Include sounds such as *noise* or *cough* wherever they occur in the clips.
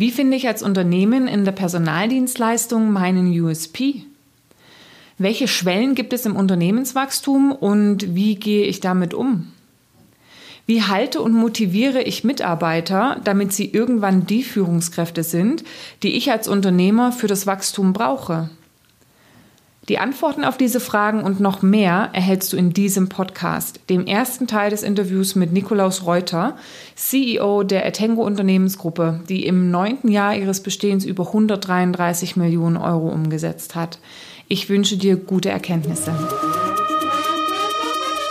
Wie finde ich als Unternehmen in der Personaldienstleistung meinen USP? Welche Schwellen gibt es im Unternehmenswachstum und wie gehe ich damit um? Wie halte und motiviere ich Mitarbeiter, damit sie irgendwann die Führungskräfte sind, die ich als Unternehmer für das Wachstum brauche? Die Antworten auf diese Fragen und noch mehr erhältst du in diesem Podcast, dem ersten Teil des Interviews mit Nikolaus Reuter, CEO der Etengo Unternehmensgruppe, die im neunten Jahr ihres Bestehens über 133 Millionen Euro umgesetzt hat. Ich wünsche dir gute Erkenntnisse.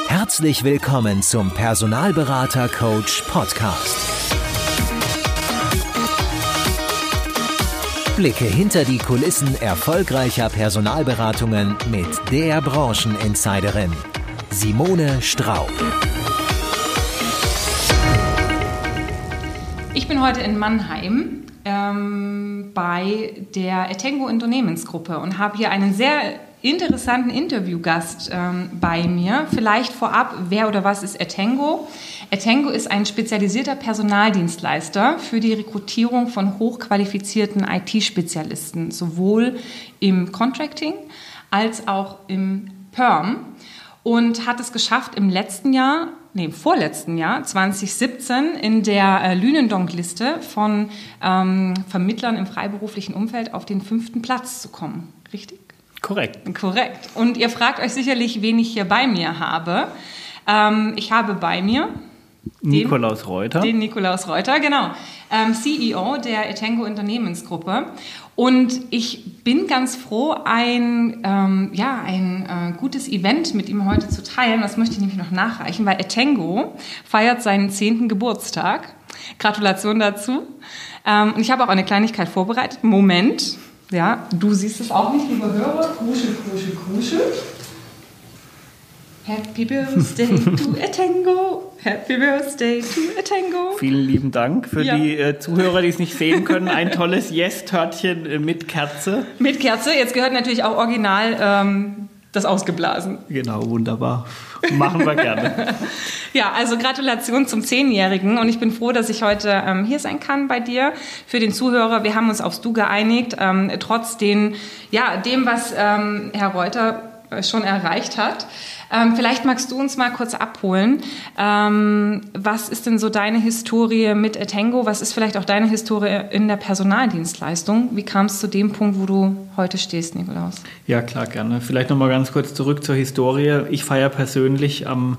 Herzlich willkommen zum Personalberater Coach Podcast. Blicke hinter die Kulissen erfolgreicher Personalberatungen mit der Brancheninsiderin Simone Straub. Ich bin heute in Mannheim ähm, bei der Etengo Unternehmensgruppe und habe hier einen sehr interessanten Interviewgast ähm, bei mir. Vielleicht vorab, wer oder was ist Etengo? Etengo ist ein spezialisierter Personaldienstleister für die Rekrutierung von hochqualifizierten IT-Spezialisten, sowohl im Contracting als auch im Perm und hat es geschafft, im letzten Jahr, nee, im vorletzten Jahr, 2017, in der äh, Lünendonk-Liste von ähm, Vermittlern im freiberuflichen Umfeld auf den fünften Platz zu kommen. Richtig? Korrekt. Korrekt. Und ihr fragt euch sicherlich, wen ich hier bei mir habe. Ähm, ich habe bei mir den, Nikolaus Reuter. Den Nikolaus Reuter, genau. Ähm, CEO der Etengo Unternehmensgruppe. Und ich bin ganz froh, ein, ähm, ja, ein äh, gutes Event mit ihm heute zu teilen. Das möchte ich nämlich noch nachreichen, weil Etengo feiert seinen zehnten Geburtstag. Gratulation dazu. Ähm, und ich habe auch eine Kleinigkeit vorbereitet. Moment. Ja, du siehst es auch nicht, liebe Hörer. Kuschel, kuschel, kuschel. Happy Birthday to Etengo. Happy Birthday to Etengo. Vielen lieben Dank für ja. die äh, Zuhörer, die es nicht sehen können. Ein tolles Yes-Törtchen äh, mit Kerze. Mit Kerze. Jetzt gehört natürlich auch original ähm, das ausgeblasen. Genau, wunderbar. Machen wir gerne. *laughs* ja, also Gratulation zum Zehnjährigen und ich bin froh, dass ich heute ähm, hier sein kann bei dir. Für den Zuhörer, wir haben uns aufs Du geeinigt, ähm, trotz den, ja, dem, was ähm, Herr Reuter äh, schon erreicht hat. Ähm, vielleicht magst du uns mal kurz abholen. Ähm, was ist denn so deine Historie mit Etengo? Was ist vielleicht auch deine Historie in der Personaldienstleistung? Wie kam es zu dem Punkt, wo du heute stehst, Nikolaus? Ja, klar, gerne. Vielleicht noch mal ganz kurz zurück zur Historie. Ich feiere persönlich am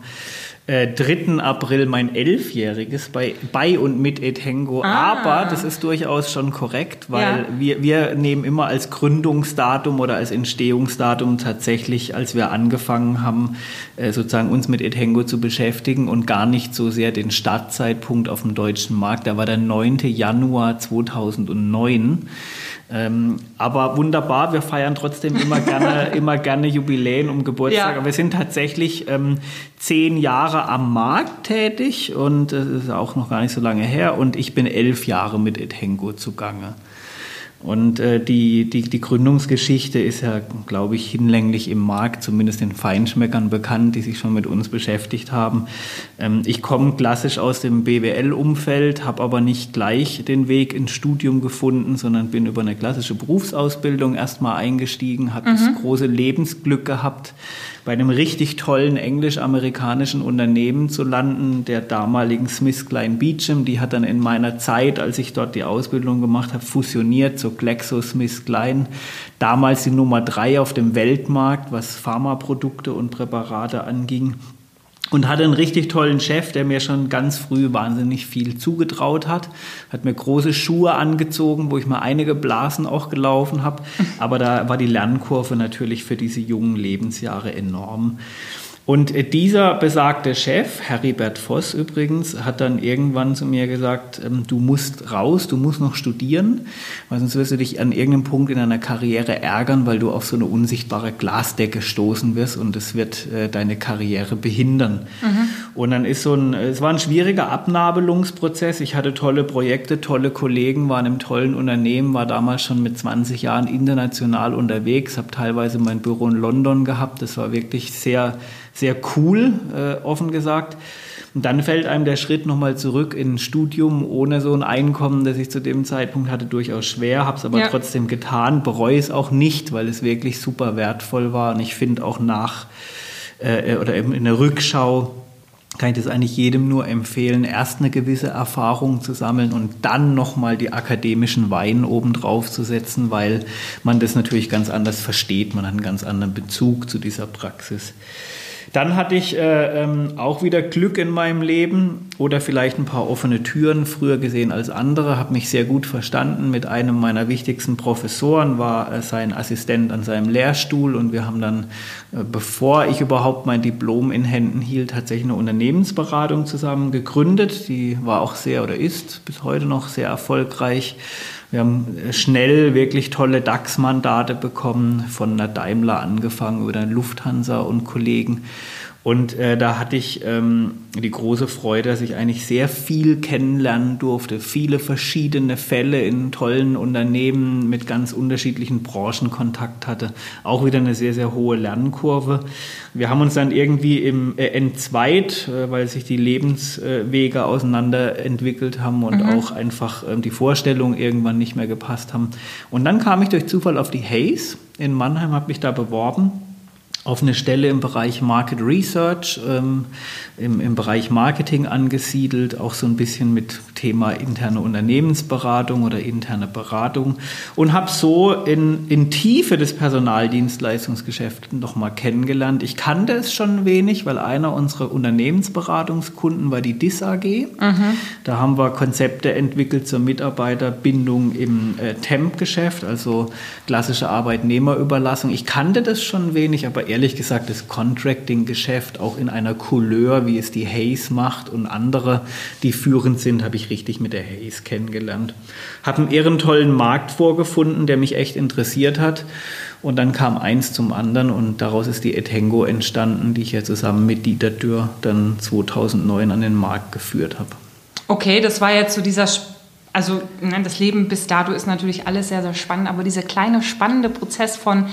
äh, 3. April mein Elfjähriges bei, bei und mit Etengo. Ah. Aber das ist durchaus schon korrekt, weil ja. wir, wir nehmen immer als Gründungsdatum oder als Entstehungsdatum tatsächlich, als wir angefangen haben, äh, sozusagen uns mit Etengo zu beschäftigen und gar nicht so sehr den Startzeitpunkt auf dem deutschen Markt. Da war der 9. Januar 2009. Ähm, aber wunderbar, wir feiern trotzdem immer gerne, *laughs* immer gerne Jubiläen um Geburtstag. Ja. Aber wir sind tatsächlich ähm, zehn Jahre am Markt tätig und das ist auch noch gar nicht so lange her. Und ich bin elf Jahre mit Etengo zugange. Und äh, die, die, die Gründungsgeschichte ist ja, glaube ich, hinlänglich im Markt, zumindest den Feinschmeckern bekannt, die sich schon mit uns beschäftigt haben. Ähm, ich komme klassisch aus dem BWL-Umfeld, habe aber nicht gleich den Weg ins Studium gefunden, sondern bin über eine klassische Berufsausbildung erstmal eingestiegen, habe mhm. das große Lebensglück gehabt, bei einem richtig tollen englisch-amerikanischen Unternehmen zu landen, der damaligen Smith Klein Beecham. Die hat dann in meiner Zeit, als ich dort die Ausbildung gemacht habe, fusioniert zu GlaxoSmithKline. Damals die Nummer drei auf dem Weltmarkt, was Pharmaprodukte und Präparate anging und hatte einen richtig tollen Chef, der mir schon ganz früh wahnsinnig viel zugetraut hat. Hat mir große Schuhe angezogen, wo ich mal einige Blasen auch gelaufen habe. Aber da war die Lernkurve natürlich für diese jungen Lebensjahre enorm. Und dieser besagte Chef, Heribert Voss übrigens, hat dann irgendwann zu mir gesagt, ähm, du musst raus, du musst noch studieren, weil sonst wirst du dich an irgendeinem Punkt in deiner Karriere ärgern, weil du auf so eine unsichtbare Glasdecke stoßen wirst und es wird äh, deine Karriere behindern. Mhm. Und dann ist so ein, es war ein schwieriger Abnabelungsprozess. Ich hatte tolle Projekte, tolle Kollegen, war in einem tollen Unternehmen, war damals schon mit 20 Jahren international unterwegs, habe teilweise mein Büro in London gehabt. Das war wirklich sehr sehr cool, äh, offen gesagt. Und dann fällt einem der Schritt nochmal zurück in ein Studium ohne so ein Einkommen, das ich zu dem Zeitpunkt hatte, durchaus schwer, habe es aber ja. trotzdem getan, bereue es auch nicht, weil es wirklich super wertvoll war. Und ich finde auch nach äh, oder eben in der Rückschau kann ich das eigentlich jedem nur empfehlen, erst eine gewisse Erfahrung zu sammeln und dann nochmal die akademischen Wein obendrauf zu setzen, weil man das natürlich ganz anders versteht. Man hat einen ganz anderen Bezug zu dieser Praxis. Dann hatte ich äh, ähm, auch wieder Glück in meinem Leben oder vielleicht ein paar offene Türen, früher gesehen als andere, habe mich sehr gut verstanden mit einem meiner wichtigsten Professoren, war äh, sein Assistent an seinem Lehrstuhl und wir haben dann, äh, bevor ich überhaupt mein Diplom in Händen hielt, tatsächlich eine Unternehmensberatung zusammen gegründet. Die war auch sehr oder ist bis heute noch sehr erfolgreich. Wir haben schnell wirklich tolle DAX-Mandate bekommen, von der Daimler angefangen den Lufthansa und Kollegen. Und äh, da hatte ich ähm, die große Freude, dass ich eigentlich sehr viel kennenlernen durfte, viele verschiedene Fälle in tollen Unternehmen mit ganz unterschiedlichen Branchen Kontakt hatte. Auch wieder eine sehr, sehr hohe Lernkurve. Wir haben uns dann irgendwie im äh, entzweit, äh, weil sich die Lebenswege auseinanderentwickelt haben und mhm. auch einfach äh, die Vorstellungen irgendwann nicht mehr gepasst haben. Und dann kam ich durch Zufall auf die Hayes in Mannheim, habe mich da beworben auf eine Stelle im Bereich Market Research, ähm, im, im Bereich Marketing angesiedelt, auch so ein bisschen mit Thema interne Unternehmensberatung oder interne Beratung und habe so in, in Tiefe des Personaldienstleistungsgeschäfts nochmal kennengelernt. Ich kannte es schon wenig, weil einer unserer Unternehmensberatungskunden war die DIS AG. Mhm. Da haben wir Konzepte entwickelt zur Mitarbeiterbindung im äh, Temp-Geschäft, also klassische Arbeitnehmerüberlassung. Ich kannte das schon wenig, aber ehrlich gesagt, das Contracting-Geschäft auch in einer Couleur, wie es die Hayes macht und andere, die führend sind, habe ich richtig mit der Hayes kennengelernt. Habe einen ehrentollen Markt vorgefunden, der mich echt interessiert hat. Und dann kam eins zum anderen und daraus ist die Etengo entstanden, die ich ja zusammen mit Dieter Dürr dann 2009 an den Markt geführt habe. Okay, das war jetzt so dieser, also ne, das Leben bis dato ist natürlich alles sehr, sehr spannend, aber dieser kleine spannende Prozess von,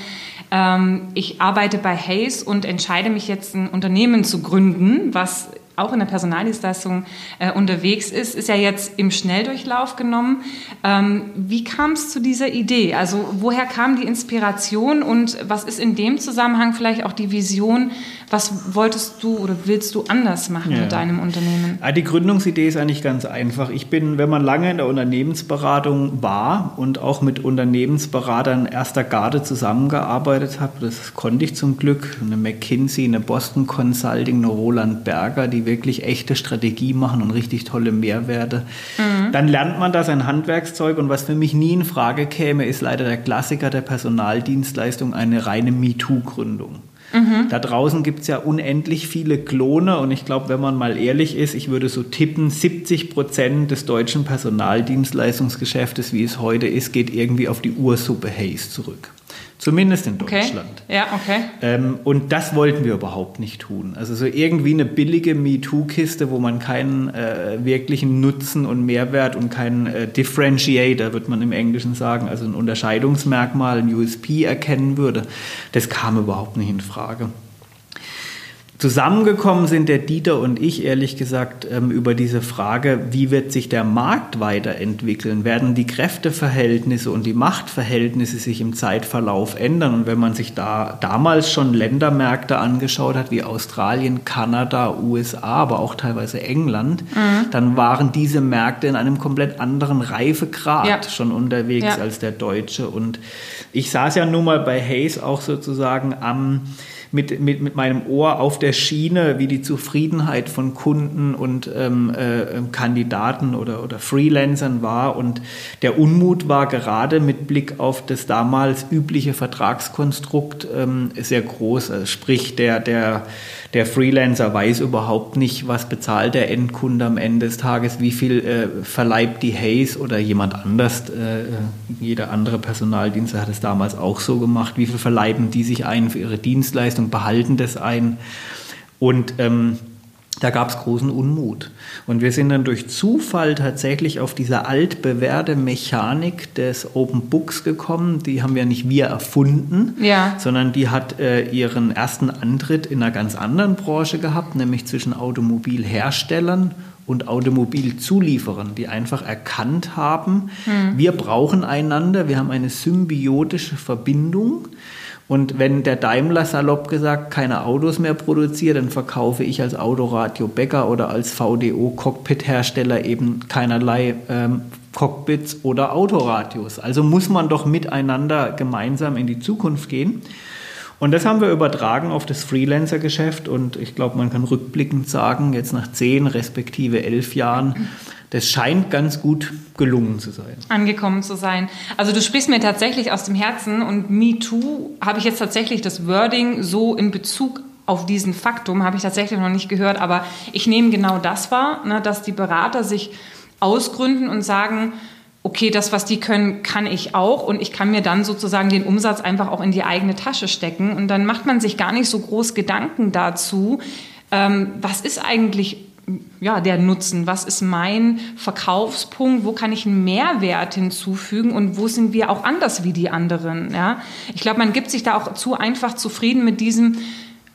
ähm, ich arbeite bei Hayes und entscheide mich jetzt ein Unternehmen zu gründen, was auch in der Personaldienstleistung äh, unterwegs ist, ist ja jetzt im Schnelldurchlauf genommen. Ähm, wie kam es zu dieser Idee? Also woher kam die Inspiration und was ist in dem Zusammenhang vielleicht auch die Vision, was wolltest du oder willst du anders machen ja. mit deinem Unternehmen? Ah, die Gründungsidee ist eigentlich ganz einfach. Ich bin, wenn man lange in der Unternehmensberatung war und auch mit Unternehmensberatern erster Garde zusammengearbeitet habe, das konnte ich zum Glück, eine McKinsey, eine Boston Consulting, eine Roland Berger, die wirklich echte Strategie machen und richtig tolle Mehrwerte, mhm. dann lernt man da sein Handwerkszeug und was für mich nie in Frage käme, ist leider der Klassiker der Personaldienstleistung, eine reine MeToo-Gründung. Mhm. Da draußen gibt es ja unendlich viele Klone und ich glaube, wenn man mal ehrlich ist, ich würde so tippen, 70 Prozent des deutschen Personaldienstleistungsgeschäftes, wie es heute ist, geht irgendwie auf die Ursuppe Hayes zurück. Zumindest in Deutschland. Okay. Ja, okay. Ähm, und das wollten wir überhaupt nicht tun. Also so irgendwie eine billige MeToo-Kiste, wo man keinen äh, wirklichen Nutzen und Mehrwert und keinen äh, Differentiator, wird man im Englischen sagen, also ein Unterscheidungsmerkmal, ein USP erkennen würde, das kam überhaupt nicht in Frage. Zusammengekommen sind der Dieter und ich ehrlich gesagt ähm, über diese Frage, wie wird sich der Markt weiterentwickeln? Werden die Kräfteverhältnisse und die Machtverhältnisse sich im Zeitverlauf ändern? Und wenn man sich da damals schon Ländermärkte angeschaut hat, wie Australien, Kanada, USA, aber auch teilweise England, mhm. dann waren diese Märkte in einem komplett anderen Reifegrad ja. schon unterwegs ja. als der deutsche. Und ich saß ja nun mal bei Hayes auch sozusagen am mit, mit, mit meinem Ohr auf der Schiene, wie die Zufriedenheit von Kunden und ähm, äh, Kandidaten oder, oder Freelancern war. Und der Unmut war gerade mit Blick auf das damals übliche Vertragskonstrukt ähm, sehr groß. Also sprich, der, der, der Freelancer weiß überhaupt nicht, was bezahlt der Endkunde am Ende des Tages, wie viel äh, verleibt die Hayes oder jemand anders. Äh, jeder andere Personaldienstler hat es damals auch so gemacht. Wie viel verleiben die sich ein für ihre Dienstleistung? Behalten das ein. Und ähm, da gab es großen Unmut. Und wir sind dann durch Zufall tatsächlich auf diese altbewährte Mechanik des Open Books gekommen. Die haben ja nicht wir erfunden, ja. sondern die hat äh, ihren ersten Antritt in einer ganz anderen Branche gehabt, nämlich zwischen Automobilherstellern und Automobilzulieferern, die einfach erkannt haben, hm. wir brauchen einander, wir haben eine symbiotische Verbindung. Und wenn der Daimler salopp gesagt keine Autos mehr produziert, dann verkaufe ich als Autoradio Becker oder als VDO Cockpit-Hersteller eben keinerlei ähm, Cockpits oder Autoradios. Also muss man doch miteinander gemeinsam in die Zukunft gehen. Und das haben wir übertragen auf das Freelancer-Geschäft und ich glaube, man kann rückblickend sagen, jetzt nach zehn respektive elf Jahren, das scheint ganz gut gelungen zu sein. Angekommen zu sein. Also du sprichst mir tatsächlich aus dem Herzen und Me Too habe ich jetzt tatsächlich das Wording so in Bezug auf diesen Faktum habe ich tatsächlich noch nicht gehört, aber ich nehme genau das wahr, ne, dass die Berater sich ausgründen und sagen, okay, das, was die können, kann ich auch und ich kann mir dann sozusagen den Umsatz einfach auch in die eigene Tasche stecken und dann macht man sich gar nicht so groß Gedanken dazu, ähm, was ist eigentlich ja, der Nutzen? Was ist mein Verkaufspunkt? Wo kann ich einen Mehrwert hinzufügen? Und wo sind wir auch anders wie die anderen? Ja? Ich glaube, man gibt sich da auch zu einfach zufrieden mit diesem,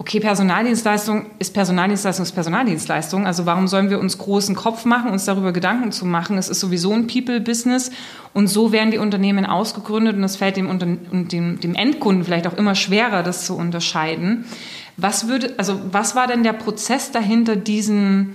okay, Personaldienstleistung ist Personaldienstleistung ist Personaldienstleistung. Also warum sollen wir uns großen Kopf machen, uns darüber Gedanken zu machen? Es ist sowieso ein People-Business und so werden die Unternehmen ausgegründet und es fällt dem, dem, dem Endkunden vielleicht auch immer schwerer, das zu unterscheiden. Was würde, also was war denn der Prozess dahinter, diesen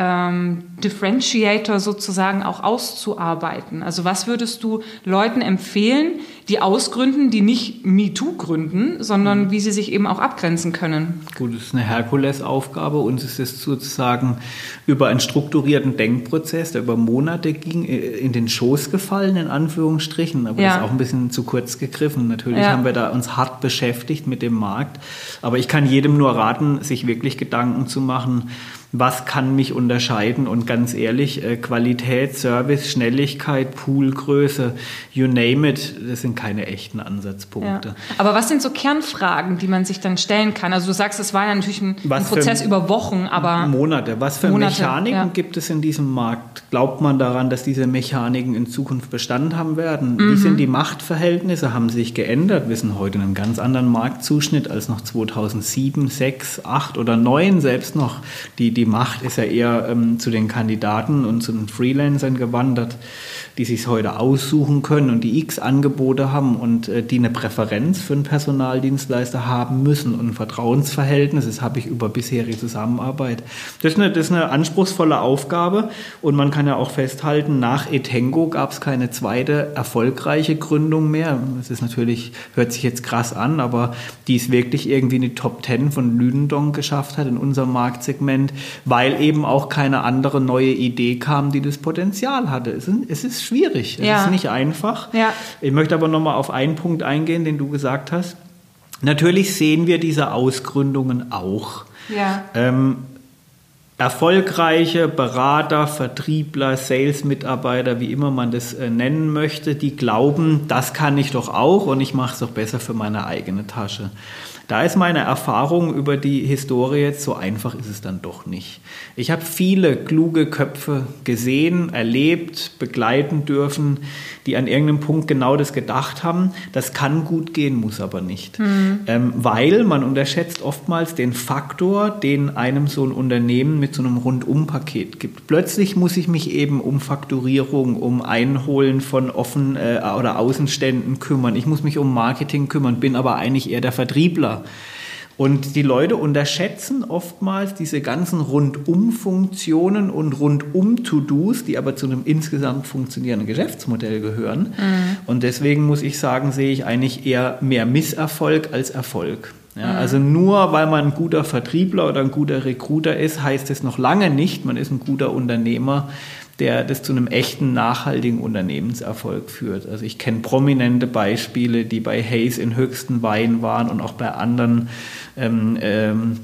ähm, Differentiator sozusagen auch auszuarbeiten? Also was würdest du Leuten empfehlen, die ausgründen, die nicht MeToo gründen, sondern mhm. wie sie sich eben auch abgrenzen können? Gut, das ist eine Herkulesaufgabe. Uns ist es sozusagen über einen strukturierten Denkprozess, der über Monate ging, in den Schoß gefallen, in Anführungsstrichen. Aber ja. das ist auch ein bisschen zu kurz gegriffen. Natürlich ja. haben wir da uns hart beschäftigt mit dem Markt. Aber ich kann jedem nur raten, sich wirklich Gedanken zu machen, was kann mich unterscheiden und ganz ehrlich, äh, Qualität, Service, Schnelligkeit, Poolgröße, you name it, das sind keine echten Ansatzpunkte. Ja. Aber was sind so Kernfragen, die man sich dann stellen kann? Also du sagst, es war ja natürlich ein, ein Prozess über Wochen, aber Monate. Was für Monate, Mechaniken ja. gibt es in diesem Markt? Glaubt man daran, dass diese Mechaniken in Zukunft Bestand haben werden? Mhm. Wie sind die Machtverhältnisse? Haben sich geändert? Wir sind heute in einem ganz anderen Marktzuschnitt als noch 2007, 6, 8 oder 9 selbst noch. Die, die Macht ist ja eher ähm, zu den Kandidaten und zu den Freelancern gewandert, die sich heute aussuchen können und die x Angebote haben und äh, die eine Präferenz für einen Personaldienstleister haben müssen und ein Vertrauensverhältnis. Das habe ich über bisherige Zusammenarbeit. Das ist, eine, das ist eine anspruchsvolle Aufgabe und man kann ja auch festhalten, nach Etengo gab es keine zweite erfolgreiche Gründung mehr. Das ist natürlich, hört sich jetzt krass an, aber die es wirklich irgendwie in die Top Ten von Lüdendong geschafft hat in unserem Marktsegment, weil eben auch keine andere neue Idee kam, die das Potenzial hatte. Es ist, es ist schwierig, es ja. ist nicht einfach. Ja. Ich möchte aber nochmal auf einen Punkt eingehen, den du gesagt hast. Natürlich sehen wir diese Ausgründungen auch. Ja. Ähm, erfolgreiche Berater, Vertriebler, Sales-Mitarbeiter, wie immer man das äh, nennen möchte, die glauben, das kann ich doch auch und ich mache es doch besser für meine eigene Tasche. Da ist meine Erfahrung über die Historie jetzt, so einfach ist es dann doch nicht. Ich habe viele kluge Köpfe gesehen, erlebt, begleiten dürfen, die an irgendeinem Punkt genau das gedacht haben. Das kann gut gehen, muss aber nicht. Mhm. Ähm, weil man unterschätzt oftmals den Faktor, den einem so ein Unternehmen mit so einem Rundumpaket gibt. Plötzlich muss ich mich eben um Fakturierung, um Einholen von Offen- äh, oder Außenständen kümmern. Ich muss mich um Marketing kümmern, bin aber eigentlich eher der Vertriebler. Und die Leute unterschätzen oftmals diese ganzen Rundum-Funktionen und Rundum-To-Dos, die aber zu einem insgesamt funktionierenden Geschäftsmodell gehören. Mhm. Und deswegen muss ich sagen, sehe ich eigentlich eher mehr Misserfolg als Erfolg. Ja, mhm. Also nur weil man ein guter Vertriebler oder ein guter Recruiter ist, heißt es noch lange nicht, man ist ein guter Unternehmer, der das zu einem echten, nachhaltigen Unternehmenserfolg führt. Also ich kenne prominente Beispiele, die bei Hayes in höchsten Wein waren und auch bei anderen ähm, ähm,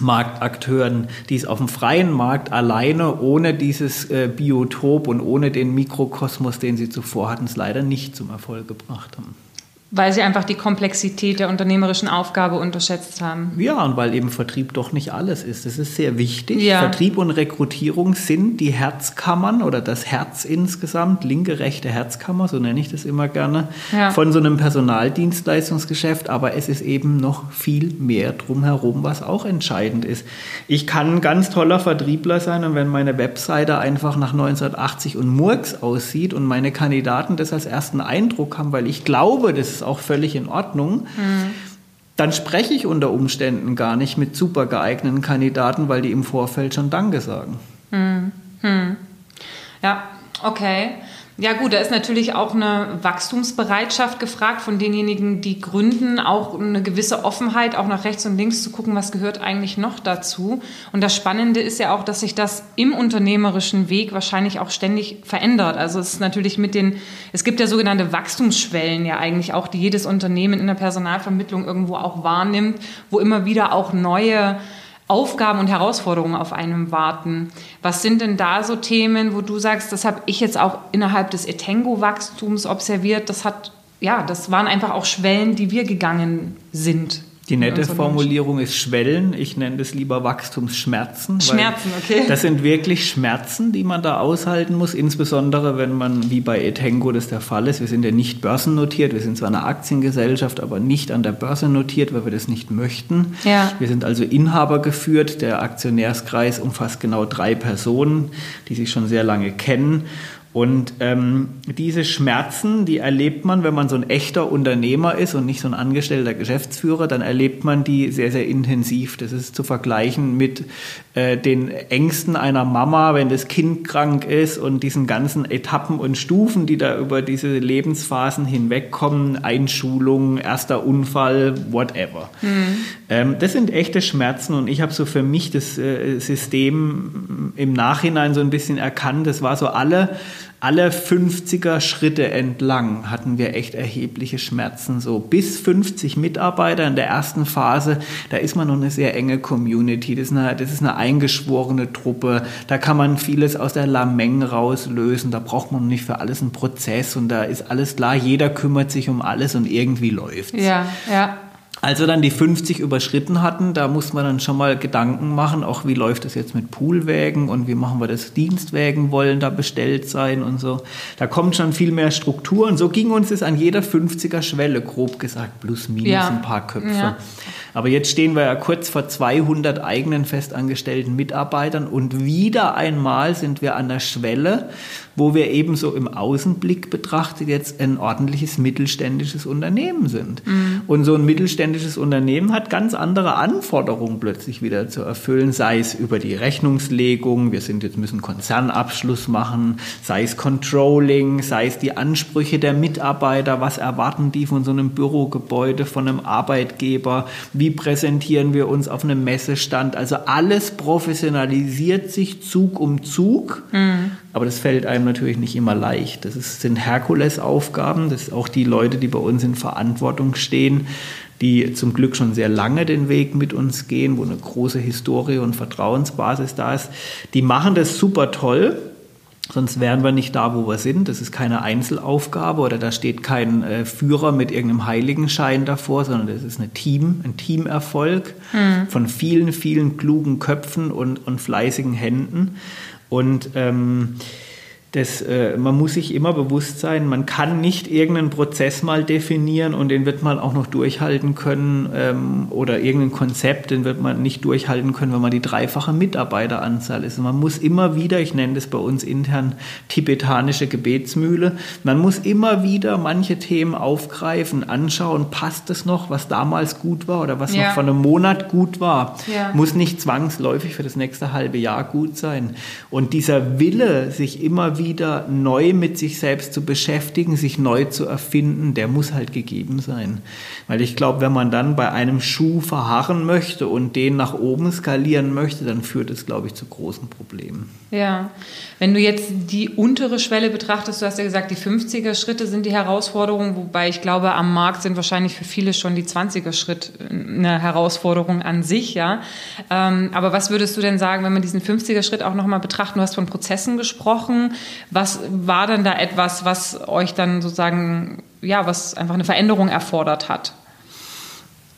Marktakteuren, die es auf dem freien Markt alleine ohne dieses äh, Biotop und ohne den Mikrokosmos, den sie zuvor hatten, es leider nicht zum Erfolg gebracht haben. Weil sie einfach die Komplexität der unternehmerischen Aufgabe unterschätzt haben. Ja, und weil eben Vertrieb doch nicht alles ist. Das ist sehr wichtig. Ja. Vertrieb und Rekrutierung sind die Herzkammern oder das Herz insgesamt, linke, rechte Herzkammer, so nenne ich das immer gerne, Ja. von so einem Personaldienstleistungsgeschäft. Aber es ist eben noch viel mehr drumherum, was auch entscheidend ist. Ich kann ein ganz toller Vertriebler sein und wenn meine Webseite einfach nach 1980 und Murks aussieht und meine Kandidaten das als ersten Eindruck haben, weil ich glaube, das ist auch völlig in Ordnung, dann spreche ich unter Umständen gar nicht mit super geeigneten Kandidaten, weil die im Vorfeld schon Danke sagen. Ja, okay. Ja gut, da ist natürlich auch eine Wachstumsbereitschaft gefragt von denjenigen, die gründen, auch eine gewisse Offenheit, auch nach rechts und links zu gucken, was gehört eigentlich noch dazu. Und das Spannende ist ja auch, dass sich das im unternehmerischen Weg wahrscheinlich auch ständig verändert. Also es ist natürlich mit den, es gibt ja sogenannte Wachstumsschwellen ja eigentlich auch, die jedes Unternehmen in der Personalvermittlung irgendwo auch wahrnimmt, wo immer wieder auch neue Aufgaben und Herausforderungen auf einem warten. Was sind denn da so Themen, wo du sagst, das habe ich jetzt auch innerhalb des Etengo-Wachstums observiert, das hat, ja, das waren einfach auch Schwellen, die wir gegangen sind. Die nette Formulierung ist Schwellen. Ich nenne das lieber Wachstumsschmerzen. Schmerzen, okay. Das sind wirklich Schmerzen, die man da aushalten muss, insbesondere wenn man, wie bei Etengo das der Fall ist, wir sind ja nicht börsennotiert, wir sind zwar eine Aktiengesellschaft, aber nicht an der Börse notiert, weil wir das nicht möchten. Ja. Wir sind also Inhaber geführt. Der Aktionärskreis umfasst genau drei Personen, die sich schon sehr lange kennen. Und ähm, diese Schmerzen, die erlebt man, wenn man so ein echter Unternehmer ist und nicht so ein angestellter Geschäftsführer, dann erlebt man die sehr, sehr intensiv. Das ist zu vergleichen mit äh, den Ängsten einer Mama, wenn das Kind krank ist und diesen ganzen Etappen und Stufen, die da über diese Lebensphasen hinwegkommen, Einschulung, erster Unfall, whatever. Ähm, das sind echte Schmerzen und ich habe so für mich das äh, System im Nachhinein so ein bisschen erkannt. Das war so alle alle 50er Schritte entlang hatten wir echt erhebliche Schmerzen. So bis 50 Mitarbeiter in der ersten Phase, da ist man noch eine sehr enge Community. Das ist eine, das ist eine eingeschworene Truppe. Da kann man vieles aus der Lameng rauslösen. Da braucht man nicht für alles einen Prozess und da ist alles klar. Jeder kümmert sich um alles und irgendwie läuft's. Ja, ja. Als wir dann die 50 überschritten hatten, da musste man dann schon mal Gedanken machen, auch wie läuft das jetzt mit Poolwägen und wie machen wir das? Dienstwägen wollen da bestellt sein und so. Da kommt schon viel mehr Struktur und so ging uns das an jeder 50er Schwelle, grob gesagt, plus minus Ja. ein paar Köpfe. Ja. Aber jetzt stehen wir ja kurz vor 200 eigenen festangestellten Mitarbeitern und wieder einmal sind wir an der Schwelle, wo wir ebenso im Außenblick betrachtet jetzt ein ordentliches mittelständisches Unternehmen sind. Und so ein mittelständisches Unternehmen hat ganz andere Anforderungen plötzlich wieder zu erfüllen, sei es über die Rechnungslegung, wir sind jetzt müssen Konzernabschluss machen, sei es Controlling, sei es die Ansprüche der Mitarbeiter, was erwarten die von so einem Bürogebäude, von einem Arbeitgeber, wie präsentieren wir uns auf einem Messestand, also alles professionalisiert sich Zug um Zug, aber das fällt einem natürlich nicht immer leicht. Das ist, sind Herkulesaufgaben, das sind auch die Leute, die bei uns in Verantwortung stehen, die zum Glück schon sehr lange den Weg mit uns gehen, wo eine große Historie und Vertrauensbasis da ist. Die machen das super toll. Sonst wären wir nicht da, wo wir sind. Das ist keine Einzelaufgabe oder da steht kein äh, Führer mit irgendeinem Heiligenschein davor, sondern das ist eine Team, ein Teamerfolg von vielen, vielen klugen Köpfen und, und fleißigen Händen. Und ähm, das, äh, man muss sich immer bewusst sein, man kann nicht irgendeinen Prozess mal definieren und den wird man auch noch durchhalten können ähm, oder irgendein Konzept, den wird man nicht durchhalten können, wenn man die dreifache Mitarbeiteranzahl ist. Und man muss immer wieder, ich nenne das bei uns intern tibetanische Gebetsmühle, man muss immer wieder manche Themen aufgreifen, anschauen, passt das noch, was damals gut war oder was Ja. noch vor einem Monat gut war, Ja. muss nicht zwangsläufig für das nächste halbe Jahr gut sein. Und dieser Wille, sich immer wieder neu mit sich selbst zu beschäftigen, sich neu zu erfinden, der muss halt gegeben sein. Weil ich glaube, wenn man dann bei einem Schuh verharren möchte und den nach oben skalieren möchte, dann führt es, glaube ich, zu großen Problemen. Ja, wenn du jetzt die untere Schwelle betrachtest, du hast ja gesagt, die 50er Schritte sind die Herausforderung, wobei ich glaube, am Markt sind wahrscheinlich für viele schon die 20er Schritt eine Herausforderung an sich, ja. Ähm, aber was würdest du denn sagen, wenn man diesen 50er Schritt auch nochmal betrachten? Du hast von Prozessen gesprochen. Was war denn da etwas, was euch dann sozusagen, ja, was einfach eine Veränderung erfordert hat?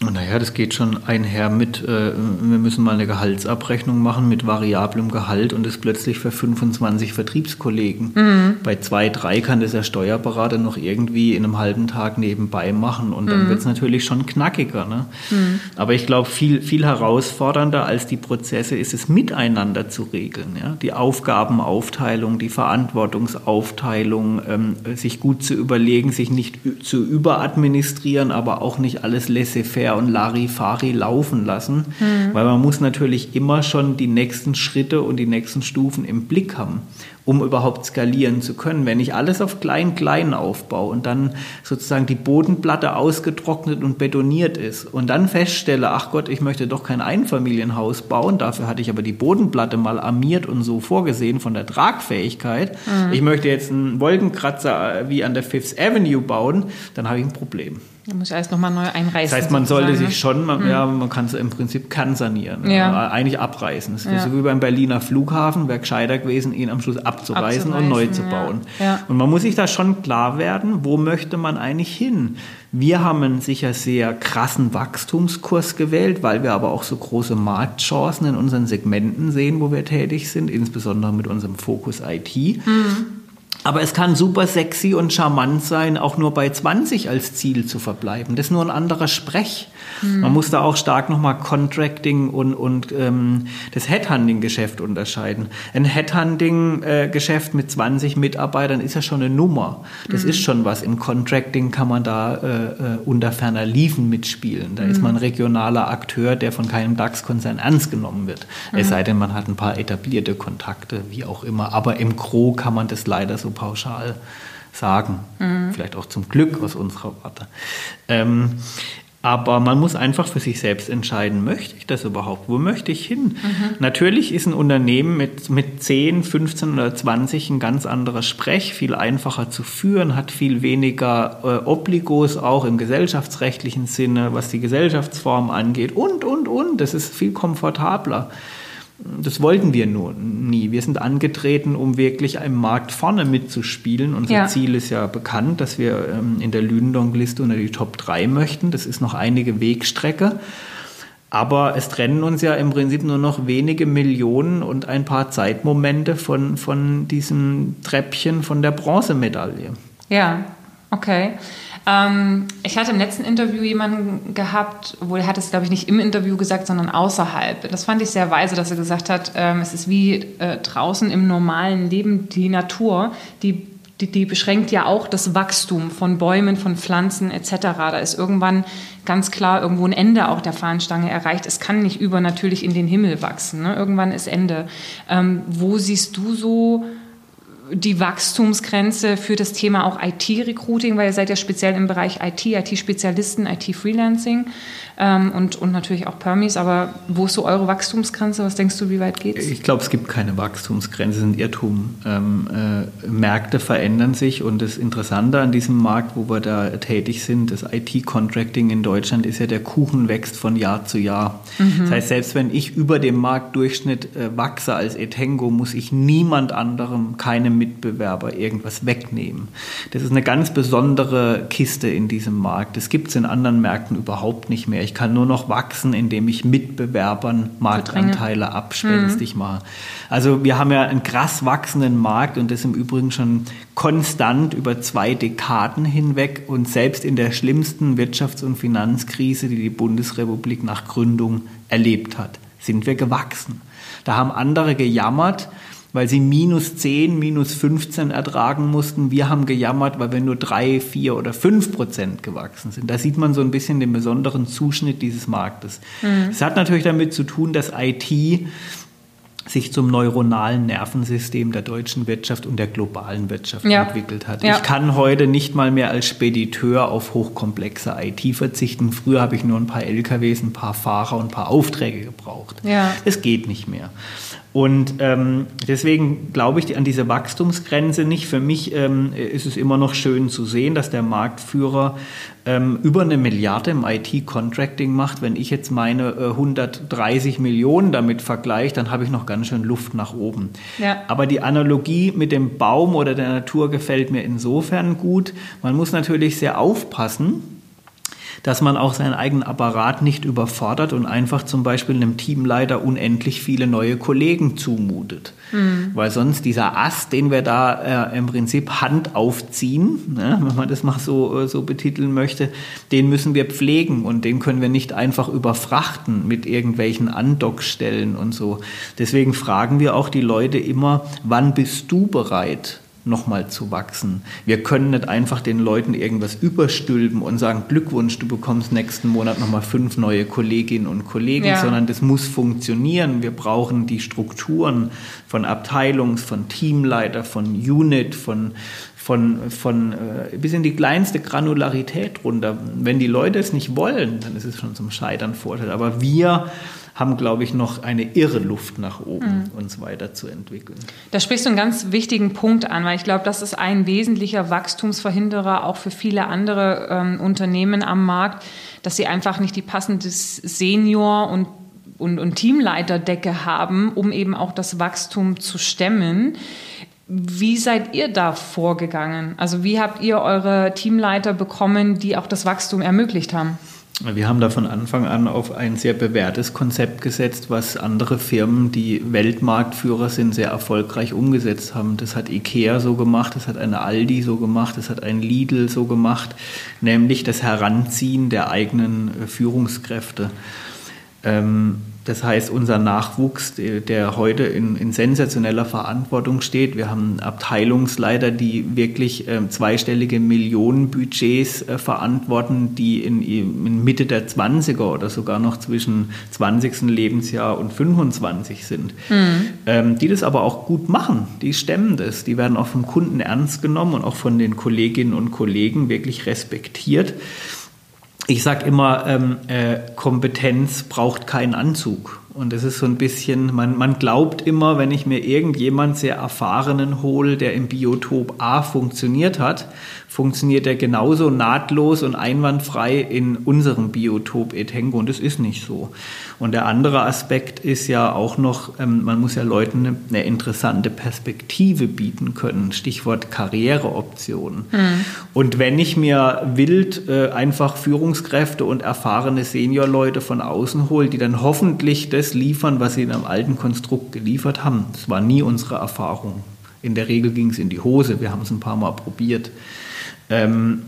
Naja, das geht schon einher mit, äh, wir müssen mal eine Gehaltsabrechnung machen mit variablem Gehalt und das plötzlich für 25 Vertriebskollegen. Mhm. Bei zwei, drei kann das der Steuerberater noch irgendwie in einem halben Tag nebenbei machen und dann mhm. wird es natürlich schon knackiger. Ne? Mhm. Aber ich glaube, viel, viel herausfordernder als die Prozesse ist es miteinander zu regeln. Ja? Die Aufgabenaufteilung, die Verantwortungsaufteilung, ähm, sich gut zu überlegen, sich nicht zu überadministrieren, aber auch nicht alles laissez-faire Feuerwehr und Larifari laufen lassen, mhm. weil man muss natürlich immer schon die nächsten Schritte und die nächsten Stufen im Blick haben, um überhaupt skalieren zu können. Wenn ich alles auf klein-klein aufbaue und dann sozusagen die Bodenplatte ausgetrocknet und betoniert ist und dann feststelle, ach Gott, ich möchte doch kein Einfamilienhaus bauen, dafür hatte ich aber die Bodenplatte mal armiert und so vorgesehen von der Tragfähigkeit. Mhm. Ich möchte jetzt einen Wolkenkratzer wie an der Fifth Avenue bauen, dann habe ich ein Problem. Da muss ich alles nochmal neu einreißen. Das heißt, man sollte sich ne? schon, man, mhm. ja, man kann es im Prinzip kernsanieren, ja. eigentlich abreißen. Das ist ja. so wie beim Berliner Flughafen, wäre gescheiter gewesen, ihn am Schluss abzureißen, abzureißen und neu zu bauen. Ja. Und man muss sich da schon klar werden, wo möchte man eigentlich hin? Wir haben einen sicher sehr krassen Wachstumskurs gewählt, weil wir aber auch so große Marktchancen in unseren Segmenten sehen, wo wir tätig sind, insbesondere mit unserem Fokus IT. Mhm. Aber es kann super sexy und charmant sein, auch nur bei 20 als Ziel zu verbleiben. Das ist nur ein anderer Sprech. Mhm. Man muss da auch stark nochmal Contracting und, und ähm, das Headhunting-Geschäft unterscheiden. Ein Headhunting-Geschäft mit 20 Mitarbeitern ist ja schon eine Nummer. Das mhm. ist schon was. Im Contracting kann man da äh, äh unter ferner Liefen mitspielen. Da mhm. ist man ein regionaler Akteur, der von keinem DAX-Konzern ernst genommen wird. Es mhm. sei denn, man hat ein paar etablierte Kontakte, wie auch immer. Aber im Gro kann man das leider so pauschal sagen. Mhm. Vielleicht auch zum Glück aus unserer Warte. Ähm, aber man muss einfach für sich selbst entscheiden, möchte ich das überhaupt? Wo möchte ich hin? Mhm. Natürlich ist ein Unternehmen mit, mit 10, 15 oder 20 ein ganz anderer Sprech, viel einfacher zu führen, hat viel weniger äh, Obligos auch im gesellschaftsrechtlichen Sinne, was die Gesellschaftsform angeht und, und, und. Das ist viel komfortabler. Das wollten wir nur nie. Wir sind angetreten, um wirklich im Markt vorne mitzuspielen. Unser ja. Ziel ist ja bekannt, dass wir ähm, in der Lündong-Liste unter die Top 3 möchten. Das ist noch einige Wegstrecke. Aber es trennen uns ja im Prinzip nur noch wenige Millionen und ein paar Zeitmomente von, von diesem Treppchen von der Bronzemedaille. Ja, okay. Ähm, ich hatte im letzten Interview jemanden gehabt, wo er hat es, glaube ich, nicht im Interview gesagt, sondern außerhalb. Das fand ich sehr weise, dass er gesagt hat, ähm, es ist wie äh, draußen im normalen Leben die Natur, die die, die, beschränkt ja auch das Wachstum von Bäumen, von Pflanzen etc. Da ist irgendwann ganz klar irgendwo ein Ende auch der Fahnenstange erreicht. Es kann nicht übernatürlich in den Himmel wachsen. Ne? Irgendwann ist Ende. Ähm, wo siehst du so die Wachstumsgrenze für das Thema auch IT-Recruiting, weil ihr seid ja speziell im Bereich IT, IT-Spezialisten, IT-Freelancing ähm, und, und natürlich auch Permis. Aber wo ist so eure Wachstumsgrenze? Was denkst du, wie weit geht's? Ich glaube, es gibt keine Wachstumsgrenze, es ist ein Irrtum. Ähm, äh, Märkte verändern sich und das Interessante an diesem Markt, wo wir da tätig sind, das IT-Contracting in Deutschland, ist ja, der Kuchen wächst von Jahr zu Jahr. Mhm. Das heißt, selbst wenn ich über dem Marktdurchschnitt äh, wachse als Etengo, muss ich niemand anderem, keinem Mitbewerber irgendwas wegnehmen. Das ist eine ganz besondere Kiste in diesem Markt. Das gibt es in anderen Märkten überhaupt nicht mehr. Ich kann nur noch wachsen, indem ich Mitbewerbern Marktanteile abspenstig mhm. mache. Also wir haben ja einen krass wachsenden Markt und das im Übrigen schon konstant über zwei Dekaden hinweg und selbst in der schlimmsten Wirtschafts- und Finanzkrise, die die Bundesrepublik nach Gründung erlebt hat, sind wir gewachsen. Da haben andere gejammert, weil sie minus 10, minus 15 ertragen mussten. Wir haben gejammert, weil wir nur 3, 4 oder 5 Prozent gewachsen sind. Da sieht man so ein bisschen den besonderen Zuschnitt dieses Marktes. Mhm. Es mhm. hat natürlich damit zu tun, dass IT sich zum neuronalen Nervensystem der deutschen Wirtschaft und der globalen Wirtschaft ja. entwickelt hat. Ja. Ich kann heute nicht mal mehr als Spediteur auf hochkomplexe IT verzichten. Früher habe ich nur ein paar LKWs, ein paar Fahrer und ein paar Aufträge gebraucht. Ja. Es geht nicht mehr. Und ähm, deswegen glaube ich an diese Wachstumsgrenze nicht. Für mich ähm, ist es immer noch schön zu sehen, dass der Marktführer ähm, über eine Milliarde im IT-Contracting macht. Wenn ich jetzt meine äh, 130 Millionen damit vergleiche, dann habe ich noch ganz schön Luft nach oben. Ja. Aber die Analogie mit dem Baum oder der Natur gefällt mir insofern gut. Man muss natürlich sehr aufpassen dass man auch seinen eigenen Apparat nicht überfordert und einfach zum Beispiel einem Teamleiter unendlich viele neue Kollegen zumutet. Mhm. Weil sonst dieser Ast, den wir da äh, im Prinzip Hand aufziehen, ne, wenn man das mal so, äh, so betiteln möchte, den müssen wir pflegen und den können wir nicht einfach überfrachten mit irgendwelchen Andockstellen und so. Deswegen fragen wir auch die Leute immer, wann bist du bereit? Nochmal zu wachsen. Wir können nicht einfach den Leuten irgendwas überstülpen und sagen, Glückwunsch, du bekommst nächsten Monat nochmal fünf neue Kolleginnen und Kollegen, ja. sondern das muss funktionieren. Wir brauchen die Strukturen von Abteilungs-, von Teamleiter, von Unit, von, von, von äh, bis in die kleinste Granularität runter. Wenn die Leute es nicht wollen, dann ist es schon zum Scheitern Vorteil. Aber wir haben, glaube ich, noch eine irre Luft nach oben, mhm. uns weiterzuentwickeln. Da sprichst du einen ganz wichtigen Punkt an, weil ich glaube, das ist ein wesentlicher Wachstumsverhinderer auch für viele andere ähm, Unternehmen am Markt, dass sie einfach nicht die passende Senior- und und, und Teamleiterdecke haben, um eben auch das Wachstum zu stemmen. Wie seid ihr da vorgegangen? Also wie habt ihr eure Teamleiter bekommen, die auch das Wachstum ermöglicht haben? Wir haben da von Anfang an auf ein sehr bewährtes Konzept gesetzt, was andere Firmen, die Weltmarktführer sind, sehr erfolgreich umgesetzt haben. Das hat IKEA so gemacht, das hat eine Aldi so gemacht, das hat ein Lidl so gemacht, nämlich das Heranziehen der eigenen äh, Führungskräfte. Ähm, das heißt, unser Nachwuchs, der heute in, in, sensationeller Verantwortung steht, wir haben Abteilungsleiter, die wirklich äh, zweistellige Millionenbudgets äh, verantworten, die in, in, Mitte der 20er oder sogar noch zwischen 20. Lebensjahr und 25 sind, mhm. ähm, die das aber auch gut machen, die stemmen das, die werden auch vom Kunden ernst genommen und auch von den Kolleginnen und Kollegen wirklich respektiert ich sage immer, ähm, äh, Kompetenz braucht keinen Anzug. Und das ist so ein bisschen, man, man glaubt immer, wenn ich mir irgendjemand sehr erfahrenen hole, der im Biotop A funktioniert hat, funktioniert er genauso nahtlos und einwandfrei in unserem Biotop Etengo. Und das ist nicht so. Und der andere Aspekt ist ja auch noch, ähm, man muss ja Leuten eine, eine, interessante Perspektive bieten können. Stichwort Karriereoptionen. Mhm. Und wenn ich mir wild äh, einfach Führungskräfte und erfahrene Seniorleute von außen hole, die dann hoffentlich das liefern, was sie in einem alten Konstrukt geliefert haben, das war nie unsere Erfahrung. In der Regel ging es in die Hose. Wir haben es ein paar Mal probiert. Ähm,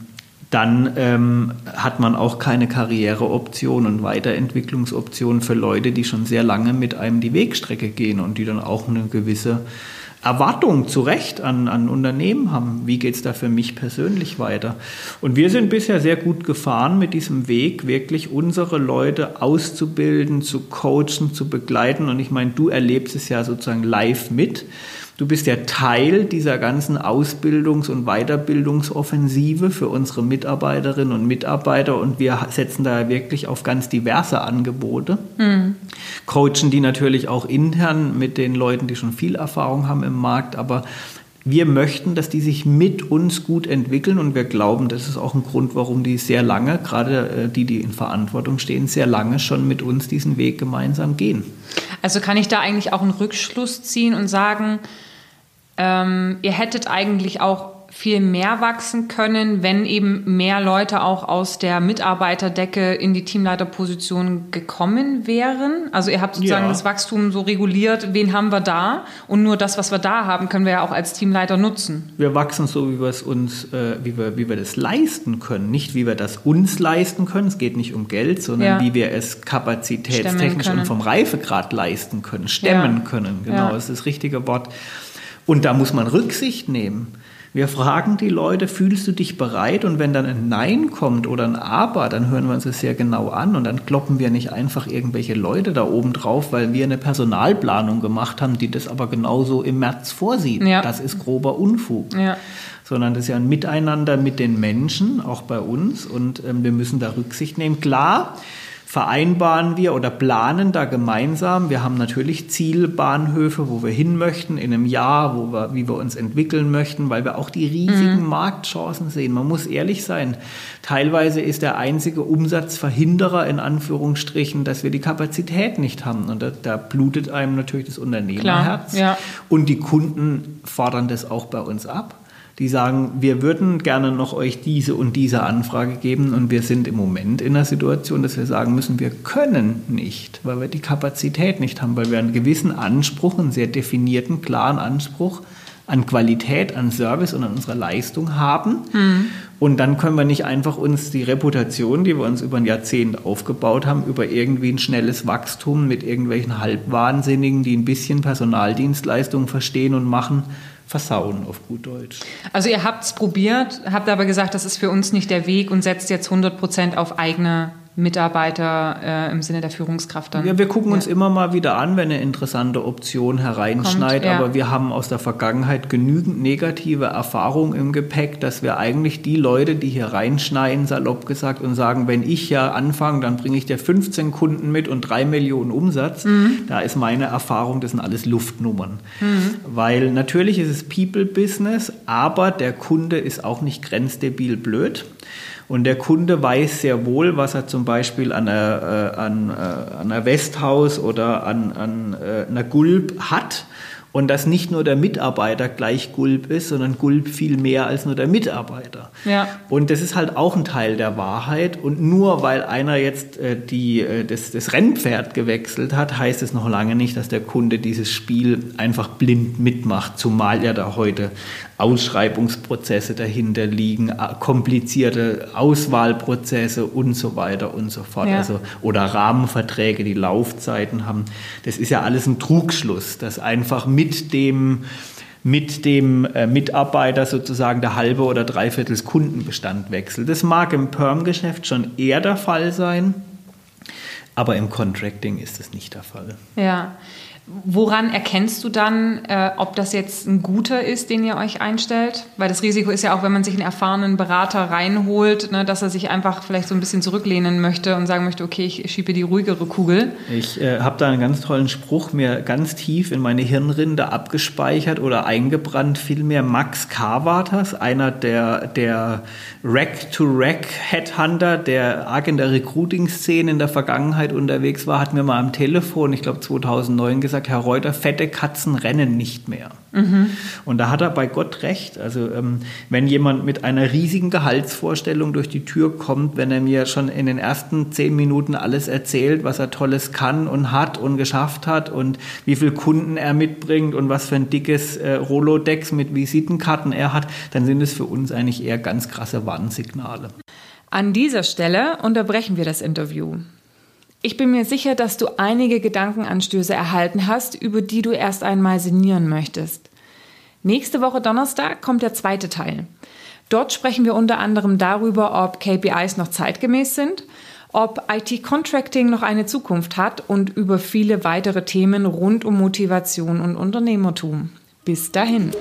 dann ähm, hat man auch keine Karriereoptionen und Weiterentwicklungsoptionen für Leute, die schon sehr lange mit einem die Wegstrecke gehen und die dann auch eine gewisse Erwartung zu Recht an, an Unternehmen haben. Wie geht es da für mich persönlich weiter? Und wir sind bisher sehr gut gefahren mit diesem Weg, wirklich unsere Leute auszubilden, zu coachen, zu begleiten. Und ich meine, du erlebst es ja sozusagen live mit. Du bist ja Teil dieser ganzen Ausbildungs- und Weiterbildungsoffensive für unsere Mitarbeiterinnen und Mitarbeiter und wir setzen da wirklich auf ganz diverse Angebote. Mhm. Coachen die natürlich auch intern mit den Leuten, die schon viel Erfahrung haben im Markt, aber wir möchten, dass die sich mit uns gut entwickeln und wir glauben, das ist auch ein Grund, warum die sehr lange, gerade äh, die, die in Verantwortung stehen, sehr lange schon mit uns diesen Weg gemeinsam gehen. Also kann ich da eigentlich auch einen Rückschluss ziehen und sagen, ähm, ihr hättet eigentlich auch viel mehr wachsen können, wenn eben mehr Leute auch aus der Mitarbeiterdecke in die Teamleiterposition gekommen wären. Also ihr habt sozusagen ja. das Wachstum so reguliert, wen haben wir da? Und nur das, was wir da haben, können wir ja auch als Teamleiter nutzen. Wir wachsen so, wie wir es uns, äh, wie, wir, wie wir das leisten können. Nicht, wie wir das uns leisten können. Es geht nicht um Geld, sondern ja. wie wir es kapazitätstechnisch und vom Reifegrad leisten können, stemmen ja. können. Genau, das ist das richtige Wort. Und da muss man Rücksicht nehmen. Wir fragen die Leute, fühlst du dich bereit? Und wenn dann ein Nein kommt oder ein Aber, dann hören wir uns das sehr genau an und dann kloppen wir nicht einfach irgendwelche Leute da oben drauf, weil wir eine Personalplanung gemacht haben, die das aber genauso im März vorsieht. Ja. Das ist grober Unfug. Ja. Sondern das ist ja ein Miteinander mit den Menschen, auch bei uns. Und ähm, wir müssen da Rücksicht nehmen. Klar, vereinbaren wir oder planen da gemeinsam. Wir haben natürlich Zielbahnhöfe, wo wir hin möchten in einem Jahr, wo wir, wie wir uns entwickeln möchten, weil wir auch die riesigen mhm. Marktchancen sehen. Man muss ehrlich sein. Teilweise ist der einzige Umsatzverhinderer in Anführungsstrichen, dass wir die Kapazität nicht haben. Und da, da blutet einem natürlich das Unternehmerherz. Klar, ja. Und die Kunden fordern das auch bei uns ab die sagen, wir würden gerne noch euch diese und diese Anfrage geben und wir sind im Moment in der Situation, dass wir sagen müssen, wir können nicht, weil wir die Kapazität nicht haben, weil wir einen gewissen Anspruch, einen sehr definierten, klaren Anspruch an Qualität, an Service und an unserer Leistung haben. Mhm. Und dann können wir nicht einfach uns die Reputation, die wir uns über ein Jahrzehnt aufgebaut haben, über irgendwie ein schnelles Wachstum mit irgendwelchen Halbwahnsinnigen, die ein bisschen Personaldienstleistungen verstehen und machen, versauen auf gut Deutsch. Also ihr habt es probiert, habt aber gesagt, das ist für uns nicht der Weg und setzt jetzt 100 Prozent auf eigene Mitarbeiter äh, im Sinne der Führungskraft dann. Ja, wir gucken ja. uns immer mal wieder an, wenn eine interessante Option hereinschneit, ja. aber wir haben aus der Vergangenheit genügend negative Erfahrungen im Gepäck, dass wir eigentlich die Leute, die hier reinschneiden, salopp gesagt, und sagen, wenn ich ja anfange, dann bringe ich dir 15 Kunden mit und 3 Millionen Umsatz. Mhm. Da ist meine Erfahrung, das sind alles Luftnummern. Mhm. Weil natürlich ist es People-Business, aber der Kunde ist auch nicht grenzdebil blöd. Und der Kunde weiß sehr wohl, was er zum Beispiel an einer, äh, an, äh, an einer Westhaus oder an, an äh, einer Gulp hat und dass nicht nur der Mitarbeiter gleich Gulp ist, sondern Gulp viel mehr als nur der Mitarbeiter. Ja. Und das ist halt auch ein Teil der Wahrheit. Und nur weil einer jetzt äh, die, äh, das, das Rennpferd gewechselt hat, heißt es noch lange nicht, dass der Kunde dieses Spiel einfach blind mitmacht, zumal ja da heute Ausschreibungsprozesse dahinter liegen, komplizierte Auswahlprozesse und so weiter und so fort. Ja. Also, oder Rahmenverträge, die Laufzeiten haben. Das ist ja alles ein Trugschluss, dass einfach mit dem mit dem äh, Mitarbeiter sozusagen der halbe oder dreiviertel Kundenbestand wechselt. Das mag im Perm-Geschäft schon eher der Fall sein, aber im Contracting ist das nicht der Fall. Ja. Woran erkennst du dann, äh, ob das jetzt ein guter ist, den ihr euch einstellt? Weil das Risiko ist ja auch, wenn man sich einen erfahrenen Berater reinholt, ne, dass er sich einfach vielleicht so ein bisschen zurücklehnen möchte und sagen möchte, okay, ich schiebe die ruhigere Kugel. Ich äh, habe da einen ganz tollen Spruch mir ganz tief in meine Hirnrinde abgespeichert oder eingebrannt, vielmehr Max Carvaters, einer der, der Rack-to-Rack-Headhunter, der arg in der Recruiting-Szene in der Vergangenheit unterwegs war, hat mir mal am Telefon, ich glaube 2009 gesagt, gesagt, Herr Reuter, fette Katzen rennen nicht mehr. Mhm. Und da hat er bei Gott recht. Also ähm, wenn jemand mit einer riesigen Gehaltsvorstellung durch die Tür kommt, wenn er mir schon in den ersten zehn Minuten alles erzählt, was er Tolles kann und hat und geschafft hat und wie viele Kunden er mitbringt und was für ein dickes äh, Rolodex mit Visitenkarten er hat, dann sind es für uns eigentlich eher ganz krasse Warnsignale. An dieser Stelle unterbrechen wir das Interview. Ich bin mir sicher, dass du einige Gedankenanstöße erhalten hast, über die du erst einmal sinnieren möchtest. Nächste Woche Donnerstag kommt der zweite Teil. Dort sprechen wir unter anderem darüber, ob KPIs noch zeitgemäß sind, ob IT-Contracting noch eine Zukunft hat und über viele weitere Themen rund um Motivation und Unternehmertum. Bis dahin.